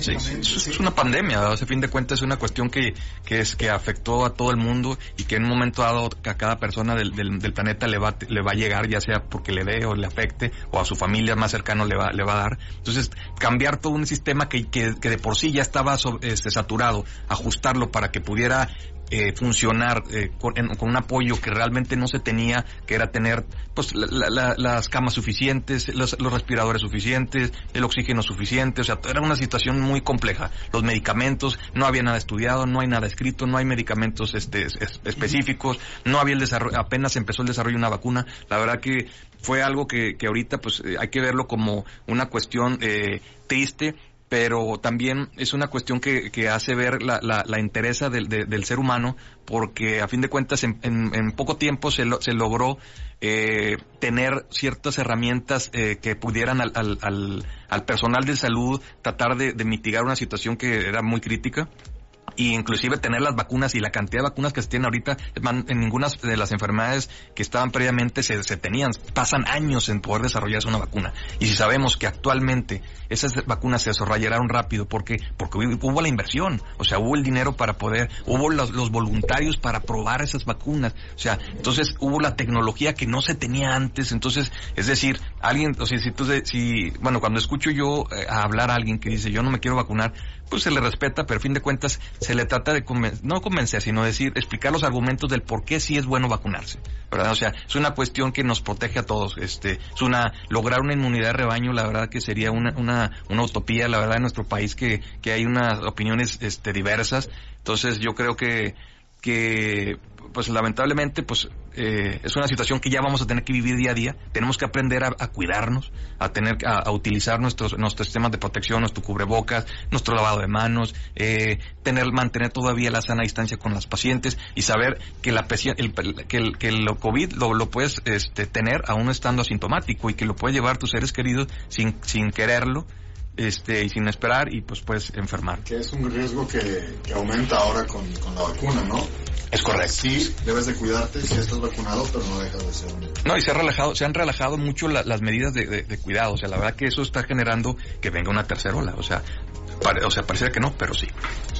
Sí, es, una pandemia, a fin de cuentas es una cuestión que, que es que afectó a todo el mundo y que en un momento dado a cada persona del, del, del planeta le va le va a llegar ya sea porque le dé o le afecte o a su familia más cercano le va le va a dar. Entonces, cambiar todo un sistema que, que, que de por sí ya estaba so- este, saturado, ajustarlo para que pudiera eh, funcionar eh, con, en- con un apoyo que realmente no se tenía, que era tener pues la- la- la- las camas suficientes, los, los respiradores suficientes, el oxígeno suficiente, o sea, era una situación muy compleja. Los medicamentos, no había nada estudiado, no hay nada escrito, no hay medicamentos este, es- es- específicos, no había el desarrollo, apenas empezó el desarrollo de una vacuna. La verdad que fue algo que, que ahorita pues eh, hay que verlo como una cuestión eh, triste, pero también es una cuestión que, que hace ver la, la, la interesa del, de- del ser humano, porque a fin de cuentas en, poco tiempo se, lo- se logró eh, tener ciertas herramientas eh, que pudieran al, al, al, al personal de salud tratar de mitigar una situación que era muy crítica y inclusive tener las vacunas y la cantidad de vacunas que se tienen ahorita, en ninguna de las enfermedades que estaban previamente se, se tenían, pasan años en poder desarrollarse una vacuna. Y si sabemos que actualmente esas vacunas se desarrollaron rápido, porque Porque hubo la inversión, o sea, hubo el dinero para poder, hubo los, los voluntarios para probar esas vacunas, o sea, entonces hubo la tecnología que no se tenía antes, entonces, es decir, alguien, o sea, si de- si, bueno, cuando escucho yo eh, a hablar a alguien que dice, yo no me quiero vacunar, pues se le respeta, pero a fin de cuentas se le trata de conven- no convencer, sino decir, explicar los argumentos del por qué sí es bueno vacunarse, ¿verdad? O sea, es una cuestión que nos protege a todos, este, es una, lograr una inmunidad de rebaño, la verdad que sería una, una, una utopía, la verdad, en nuestro país que, que hay unas opiniones, este, diversas, entonces yo creo que, que pues lamentablemente pues eh, es una situación que ya vamos a tener que vivir día a día. Tenemos que aprender a, a cuidarnos a tener a, a utilizar nuestros nuestros sistemas de protección nuestro cubrebocas nuestro lavado de manos eh, tener mantener todavía la sana distancia con las pacientes y saber que la el, que el que el covid lo, lo puedes este, tener aún estando asintomático y que lo puedes llevar tus seres queridos sin sin quererlo este y sin esperar y pues puedes enfermar Que es un riesgo que, que aumenta ahora con, con la vacuna, ¿no? es correcto Sí, debes de cuidarte si estás vacunado, pero no dejas de ser un... No, y se, ha relajado, se han relajado mucho la- las medidas de, de- de cuidado. O sea, la verdad que eso está generando que venga una tercera ola. O sea, pare- o sea, pareciera que no, pero sí.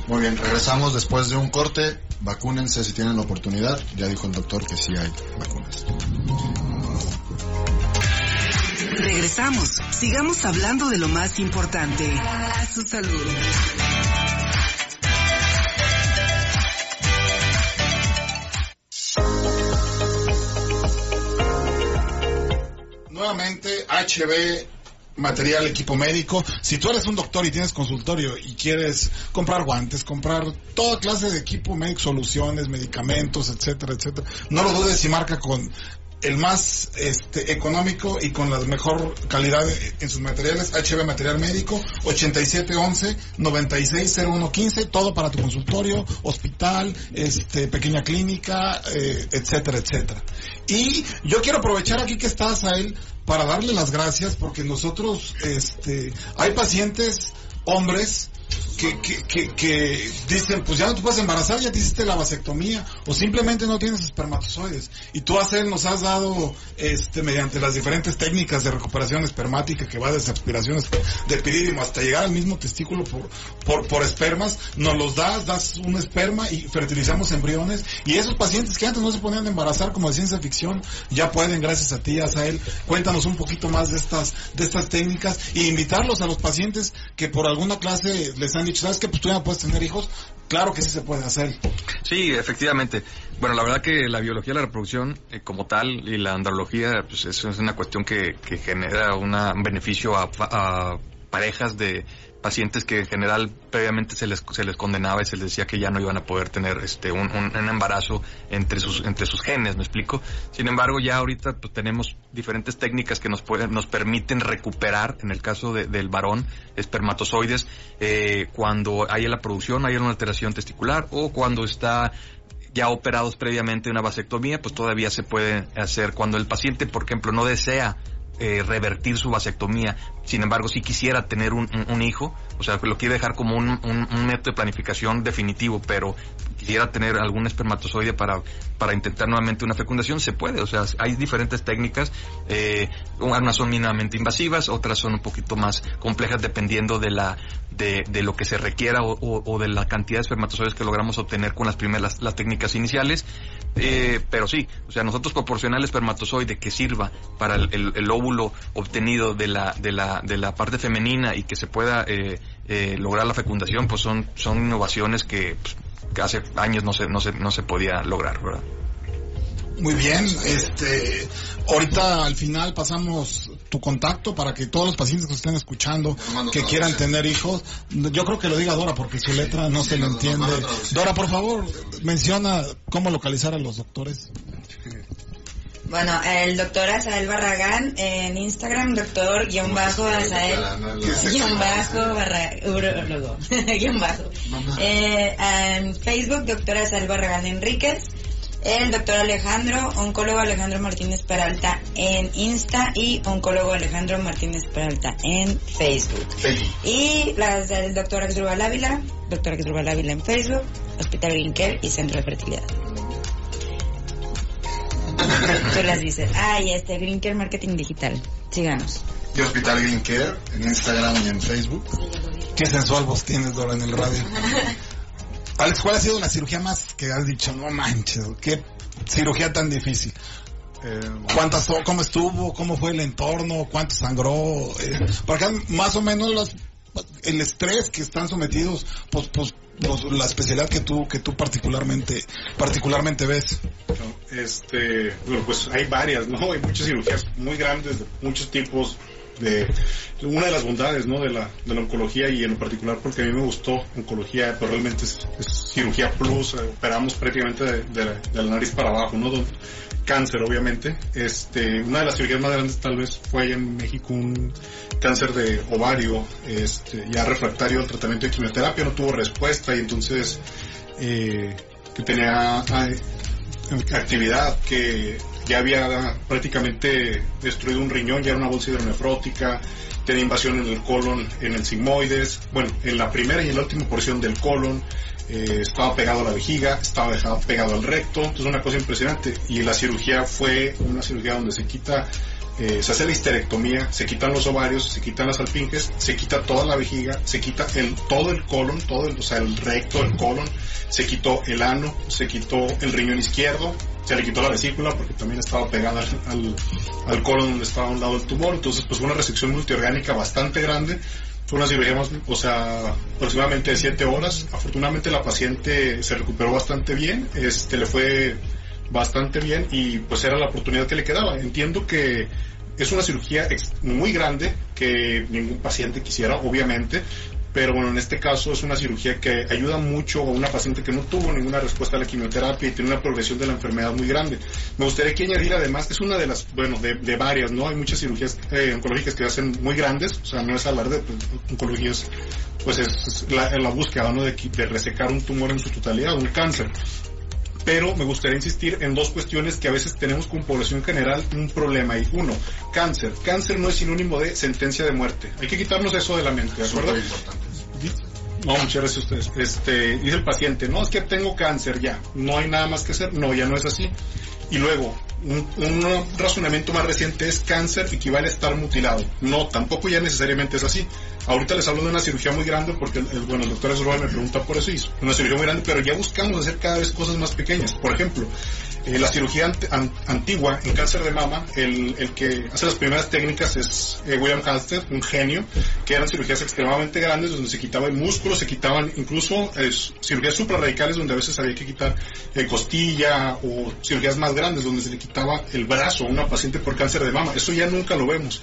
Muy bien, regresamos después de un corte. Vacúnense si tienen la oportunidad. Ya dijo el doctor que sí hay vacunas. Regresamos. Sigamos hablando de lo más importante. A su salud. Nuevamente, HB, material, equipo médico. Si tú eres un doctor y tienes consultorio y quieres comprar guantes, comprar toda clase de equipo médico, soluciones, medicamentos, etcétera, etcétera, no lo dudes y marca con el más este, económico y con la mejor calidad en sus materiales, HB Material Médico, 8711-960115, todo para tu consultorio, hospital, este, pequeña clínica, eh, etcétera, etcétera. Y yo quiero aprovechar aquí que estás a él para darle las gracias porque nosotros, este, hay pacientes, hombres, que, que, que, dicen, pues ya no te puedes embarazar, ya te hiciste la vasectomía, o simplemente no tienes espermatozoides. Y tú a él nos has dado, este, mediante las diferentes técnicas de recuperación espermática que va desde aspiraciones de pirídimo hasta llegar al mismo testículo por, por, por espermas, nos los das, das un esperma y fertilizamos embriones. Y esos pacientes que antes no se podían embarazar como de ciencia ficción, ya pueden, gracias a ti, Asael. Cuéntanos un poquito más de estas, de estas técnicas y invitarlos a los pacientes que por alguna clase les han dicho, ¿sabes que Pues tú ya puedes tener hijos. Claro que sí se puede hacer. Sí, efectivamente. Bueno, la verdad que la biología de la reproducción eh, como tal y la andrología, pues eso es una cuestión que, que genera una- un beneficio a, a parejas de pacientes que en general previamente se les, se les condenaba y se les decía que ya no iban a poder tener este un, un- embarazo entre sus entre sus genes, ¿me explico? Sin embargo, ya ahorita pues, tenemos diferentes técnicas que nos pueden nos permiten recuperar en el caso de- del varón espermatozoides eh, cuando hay la producción, hay una alteración testicular o cuando está ya operados previamente una vasectomía, pues todavía se puede hacer cuando el paciente, por ejemplo, no desea eh, revertir su vasectomía, sin embargo, si quisiera tener un, un- hijo, o sea, lo quiere dejar como un, un- método de planificación definitivo, pero quisiera tener algún espermatozoide para, para intentar nuevamente una fecundación, se puede, o sea, hay diferentes técnicas, eh, unas son mínimamente invasivas, otras son un poquito más complejas dependiendo de la, de, de lo que se requiera o, o- de la cantidad de espermatozoides que logramos obtener con las primeras, las, técnicas iniciales, eh, pero sí, o sea, nosotros proporcionar el espermatozoide que sirva para el- el óvulo obtenido de la, de la, de la parte femenina y que se pueda eh, eh, lograr la fecundación, pues son, son innovaciones que, pues, que hace años no se, no se, no se podía lograr, ¿verdad? Muy bien, este, ahorita al final pasamos tu contacto para que todos los pacientes que estén escuchando, que quieran tener hijos, yo creo que lo diga Dora porque su letra no se le entiende. Dora, por favor, menciona cómo localizar a los doctores. Bueno, el doctor Asael Barragán en Instagram, doctor guion bajo Asael [laughs] guion bajo barra, urólogo, guion bajo. Eh, en Facebook, doctor Asael Barragán Enríquez. El doctor Alejandro, oncólogo Alejandro Martínez Peralta en Insta y oncólogo Alejandro Martínez Peralta en Facebook. Y las del doctor Axdrubal Ávila, doctor Axdrubal Ávila en Facebook, Hospital Care y Centro de Fertilidad. Tú las dices. Ah, y este Green Care Marketing Digital. Síganos. Y Hospital Green Care en Instagram y en Facebook. Qué sensual voz tienes, Dora, en el radio. [laughs] Alex, ¿cuál ha sido la cirugía más que has dicho? No manches, qué cirugía tan difícil. Eh, ¿Cuántas, cómo estuvo? ¿Cómo fue el entorno? ¿Cuánto sangró? Eh, porque más o menos los- el estrés que están sometidos, pues, pues, la especialidad que tú, que tú particularmente, particularmente ves. Este, bueno, pues hay varias, ¿no? Hay muchas cirugías muy grandes, de muchos tipos. De, una de las bondades, ¿no? De la, de la oncología y en particular porque a mí me gustó oncología, pero realmente es, cirugía plus, eh, operamos prácticamente de, la, de la nariz para abajo, ¿no? Don- cáncer, obviamente. Este, una de las cirugías más grandes tal vez fue allá en México un cáncer de ovario, este, ya refractario al tratamiento de quimioterapia, no tuvo respuesta y entonces, eh, que tenía, ay, actividad que ya había prácticamente destruido un riñón, ya era una bolsa hidronefrótica, tenía invasión en el colon, en el sigmoides, bueno, en la primera y en la última porción del colon, eh, estaba pegado a la vejiga, estaba pegado al recto, entonces una cosa impresionante. Y la cirugía fue una cirugía donde se quita, eh, se hace la histerectomía, se quitan los ovarios, se quitan las alpinges, se quita toda la vejiga, se quita el, todo el colon, todo el, o sea, el recto, el colon, se quitó el ano, se quitó el riñón izquierdo, se le quitó la vesícula porque también estaba pegada al, al, al colon donde estaba a un lado el tumor, entonces pues fue una resección multiorgánica bastante grande, fue una cirugía más, o sea, aproximadamente de 7 horas, afortunadamente la paciente se recuperó bastante bien, este le fue bastante bien y pues era la oportunidad que le quedaba, entiendo que es una cirugía muy grande que ningún paciente quisiera, obviamente, pero bueno, en este caso es una cirugía que ayuda mucho a una paciente que no tuvo ninguna respuesta a la quimioterapia y tiene una progresión de la enfermedad muy grande. Me gustaría que añadir además, es una de las, bueno, de, de varias, ¿no? Hay muchas cirugías eh, oncológicas que hacen muy grandes, o sea, no es hablar de pues, oncología, es, pues es, la, búsqueda, ¿no? De resecar un tumor en su totalidad, un cáncer pero me gustaría insistir en dos cuestiones que a veces tenemos como población general un problema y uno, cáncer. Cáncer no es sinónimo de sentencia de muerte. Hay que quitarnos eso de la mente, ¿de acuerdo? No, muchas gracias a ustedes. Este, dice el paciente, no, es que tengo cáncer ya, no hay nada más que hacer. No, ya no es así. Y luego, un, razonamiento más reciente es cáncer equivale a estar mutilado. No, tampoco ya necesariamente es así. Ahorita les hablo de una cirugía muy grande porque, el, el- bueno, el doctor Esroba me pregunta por eso y es una cirugía muy grande, pero ya buscamos hacer cada vez cosas más pequeñas. Por ejemplo, eh, la cirugía ant- an- antigua en cáncer de mama, el, el que hace las primeras técnicas es eh, William Halsted, un genio, que eran cirugías extremadamente grandes donde se quitaba el músculo, se quitaban incluso eh, cirugías suprarradicales donde a veces había que quitar eh, costilla o cirugías más grandes donde se le quitaba el brazo a una paciente por cáncer de mama. Eso ya nunca lo vemos.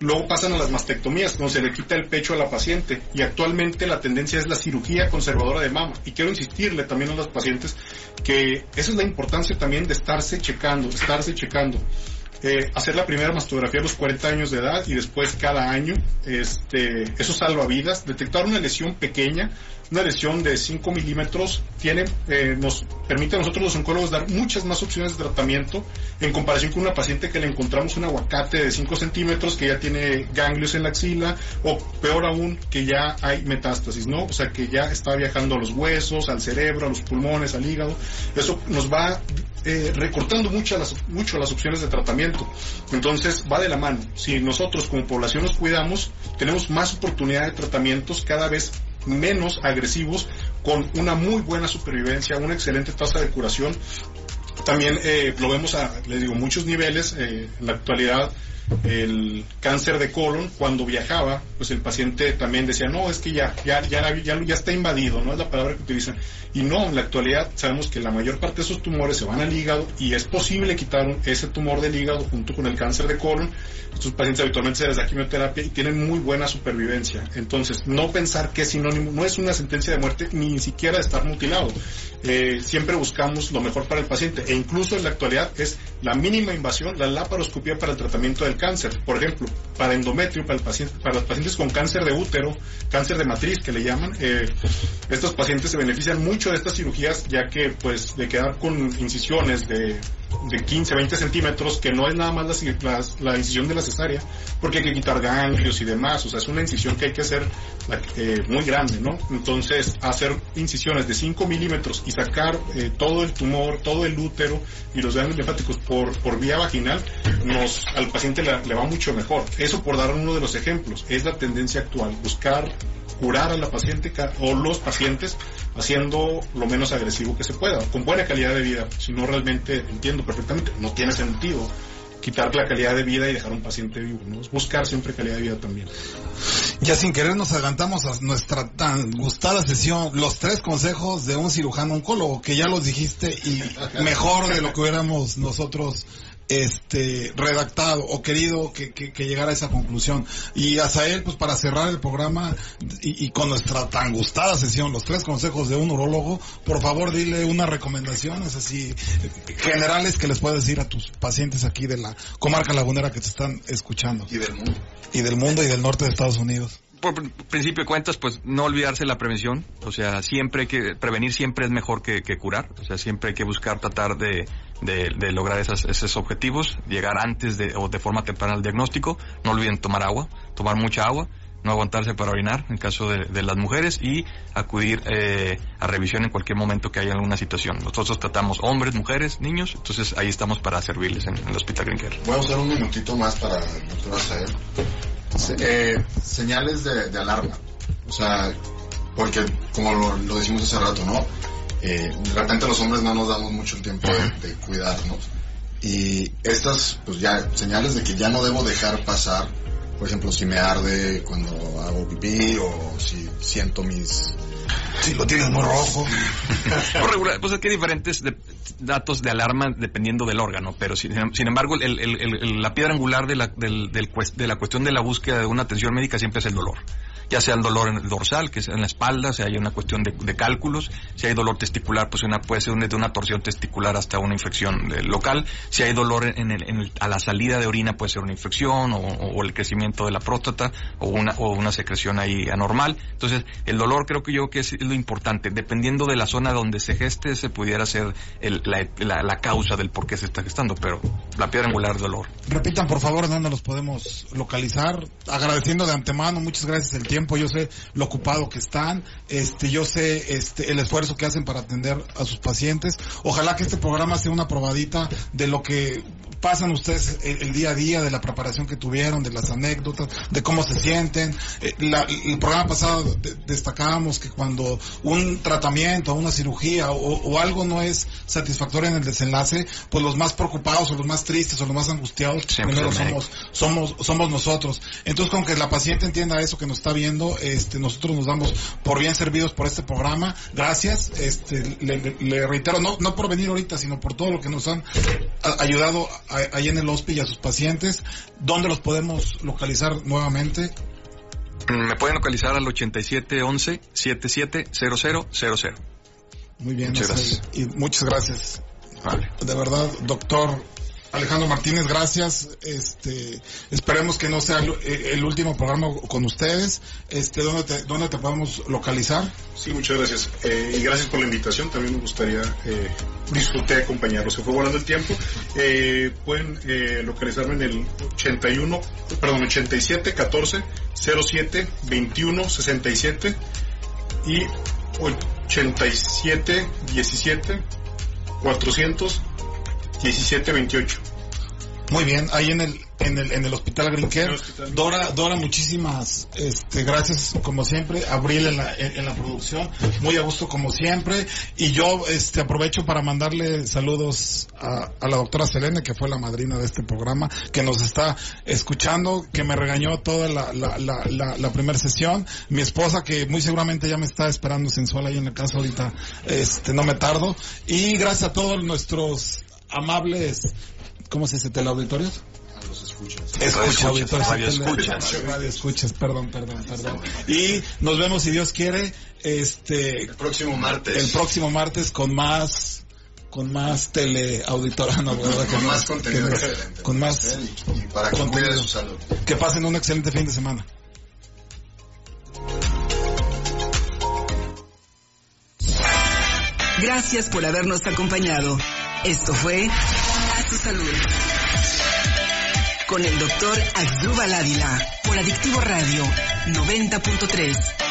Luego pasan a las mastectomías, donde se le quita el pecho a la paciente. Y actualmente la tendencia es la cirugía conservadora de mama. Y quiero insistirle también a los pacientes que esa es la importancia también de estarse checando, estarse checando. eh, hacer la primera mastografía a los 40 años de edad y después cada año. Este, eso salva vidas. Detectar una lesión pequeña, una lesión de 5 milímetros, tiene, eh, nos permite a nosotros los oncólogos dar muchas más opciones de tratamiento en comparación con una paciente que le encontramos un aguacate de 5 centímetros que ya tiene ganglios en la axila o peor aún que ya hay metástasis, ¿no? O sea que ya está viajando a los huesos, al cerebro, a los pulmones, al hígado. Eso nos va eh, recortando mucho las, mucho las opciones de tratamiento. Entonces va de la mano. Si nosotros como población nos cuidamos, tenemos más oportunidad de tratamientos cada vez menos agresivos, con una muy buena supervivencia, una excelente tasa de curación. También eh, lo vemos a, les digo, muchos niveles. Eh, en la actualidad el cáncer de colon, cuando viajaba, pues el paciente también decía, no, es que ya, ya, ya, ya, ya está invadido, no es la palabra que utilizan. Y no, en la actualidad sabemos que la mayor parte de esos tumores se van al hígado y es posible quitar ese tumor del hígado junto con el cáncer de colon. Estos pacientes habitualmente se les da quimioterapia y tienen muy buena supervivencia. Entonces, no pensar que es sinónimo, no es una sentencia de muerte ni siquiera estar mutilado. Eh, siempre buscamos lo mejor para el paciente e incluso en la actualidad es la mínima invasión, la laparoscopia para el tratamiento del cáncer. Por ejemplo, para endometrio, para, el paciente, para los pacientes con cáncer de útero, cáncer de matriz que le llaman, eh, estos pacientes se benefician mucho de estas cirugías ya que pues de quedar con incisiones de de 15, 20 centímetros, que no es nada más la, la, incisión de la cesárea, porque hay que quitar ganglios y demás, o sea, es una incisión que hay que hacer eh, muy grande, ¿no? Entonces, hacer incisiones de 5 milímetros y sacar eh, todo el tumor, todo el útero y los ganglios linfáticos por, por vía vaginal, nos, al paciente le, le va mucho mejor. Eso por dar uno de los ejemplos, es la tendencia actual, buscar curar a la paciente o los pacientes haciendo lo menos agresivo que se pueda, con buena calidad de vida. Si no realmente entiendo perfectamente, no tiene sentido quitar la calidad de vida y dejar a un paciente vivo, ¿no? buscar siempre calidad de vida también. Ya sin querer nos adelantamos a nuestra tan gustada sesión, los tres consejos de un cirujano oncólogo, que ya los dijiste y [laughs] mejor de lo que hubiéramos nosotros este redactado o querido que, que, llegara a esa conclusión. Y él, pues para cerrar el programa y, con nuestra tan gustada sesión, los tres consejos de un urólogo, por favor dile unas recomendaciones así generales que les puedes decir a tus pacientes aquí de la comarca lagunera que te están escuchando. Y del mundo. Y del mundo y del norte de Estados Unidos por principio de cuentas, pues no olvidarse la prevención. O sea, siempre hay que, prevenir siempre es mejor que, curar. O sea, siempre hay que buscar tratar de, de, lograr esos objetivos, llegar antes de, o de forma temprana al diagnóstico. No olviden tomar agua, tomar mucha agua, no aguantarse para orinar en caso de, las mujeres y acudir eh, a revisión en cualquier momento que haya alguna situación. Nosotros tratamos hombres, mujeres, niños, entonces ahí estamos para servirles en, el Hospital Grinker. Voy a usar un minutito más para el doctor. Eh, señales de, alarma. O sea, porque como lo, decimos hace rato, ¿no? Eh, de repente los hombres no nos damos mucho el tiempo de, cuidarnos. Y estas, pues ya, señales de que ya no debo dejar pasar, por ejemplo, si me arde cuando hago pipí o si siento mis si lo tienes muy rojo. [laughs] pues es que hay diferentes datos de alarma dependiendo del órgano, pero sin, embargo la piedra angular de la, de la cuestión de la búsqueda de una atención médica siempre es el dolor ya sea el dolor en el dorsal, que es en la espalda, si hay una cuestión de, cálculos, si hay dolor testicular, pues puede ser desde una torsión testicular hasta una infección local, si hay dolor en el, a la salida de orina puede ser una infección o, el crecimiento de la próstata o una, o una secreción ahí anormal. Entonces, el dolor creo que yo que es lo importante, dependiendo de la zona donde se geste, se pudiera ser la, causa del por qué se está gestando, pero la piedra angular del dolor. Repitan por favor dónde los podemos localizar, agradeciendo de antemano, muchas gracias el tiempo yo sé lo ocupado que están, este, yo sé este, el esfuerzo que hacen para atender a sus pacientes. Ojalá que este programa sea una probadita de lo que pasan ustedes el, día a día, de la preparación que tuvieron, de las anécdotas, de cómo se sienten. Eh, el programa pasado destacábamos que cuando un tratamiento, una cirugía o, algo no es satisfactorio en el desenlace, pues los más preocupados o los más tristes o los más angustiados primero somos, somos, somos nosotros. Entonces con que la paciente entienda eso que nos está viendo, este, nosotros nos damos por bien servidos por este programa. Gracias, este, le, reitero, no, no por venir ahorita, sino por todo lo que nos han ayudado ahí en el hospital y a sus pacientes. ¿Dónde los podemos localizar nuevamente? Me pueden localizar al 8711-770000. Muy bien, muchas gracias. Y muchas gracias. De verdad, doctor Alejandro Martínez, gracias. Este, esperemos que no sea el, último programa con ustedes. Este, ¿dónde te, dónde te podemos localizar? Sí, muchas gracias. Eh, y gracias por la invitación. También me gustaría, eh, disfruté acompañarlos. Se fue volando el tiempo. Eh, pueden eh, localizarme en el 81, perdón, 87 14 07 21 67 y 87 17 400 1728. Muy bien, ahí en el en el en el Hospital Grinker. Dora Dora muchísimas este gracias como siempre, Abril en la en, en, la producción, muy a gusto como siempre. Y yo este aprovecho para mandarle saludos a, a la doctora Selene que fue la madrina de este programa, que nos está escuchando, que me regañó toda la la la la, la primera sesión, mi esposa que muy seguramente ya me está esperando sensual ahí en la casa ahorita, este no me tardo. Y gracias a todos nuestros amables, ¿cómo se dice? ¿Teleauditorios? A los escuchas. Escucha, auditorios. radio escuchas. [laughs] Radio escuchas, perdón, perdón, perdón. Y nos vemos, si Dios quiere, este... El próximo martes. El próximo martes con más con más teleauditora, [laughs] no, ¿verdad? con más contenido que, excelente. Con más y, para que contenido. su salud. Que pasen un excelente fin de semana. Gracias por habernos acompañado. Esto fue A su salud. Con el doctor Asdrúbal Ávila por Adictivo Radio 90.3.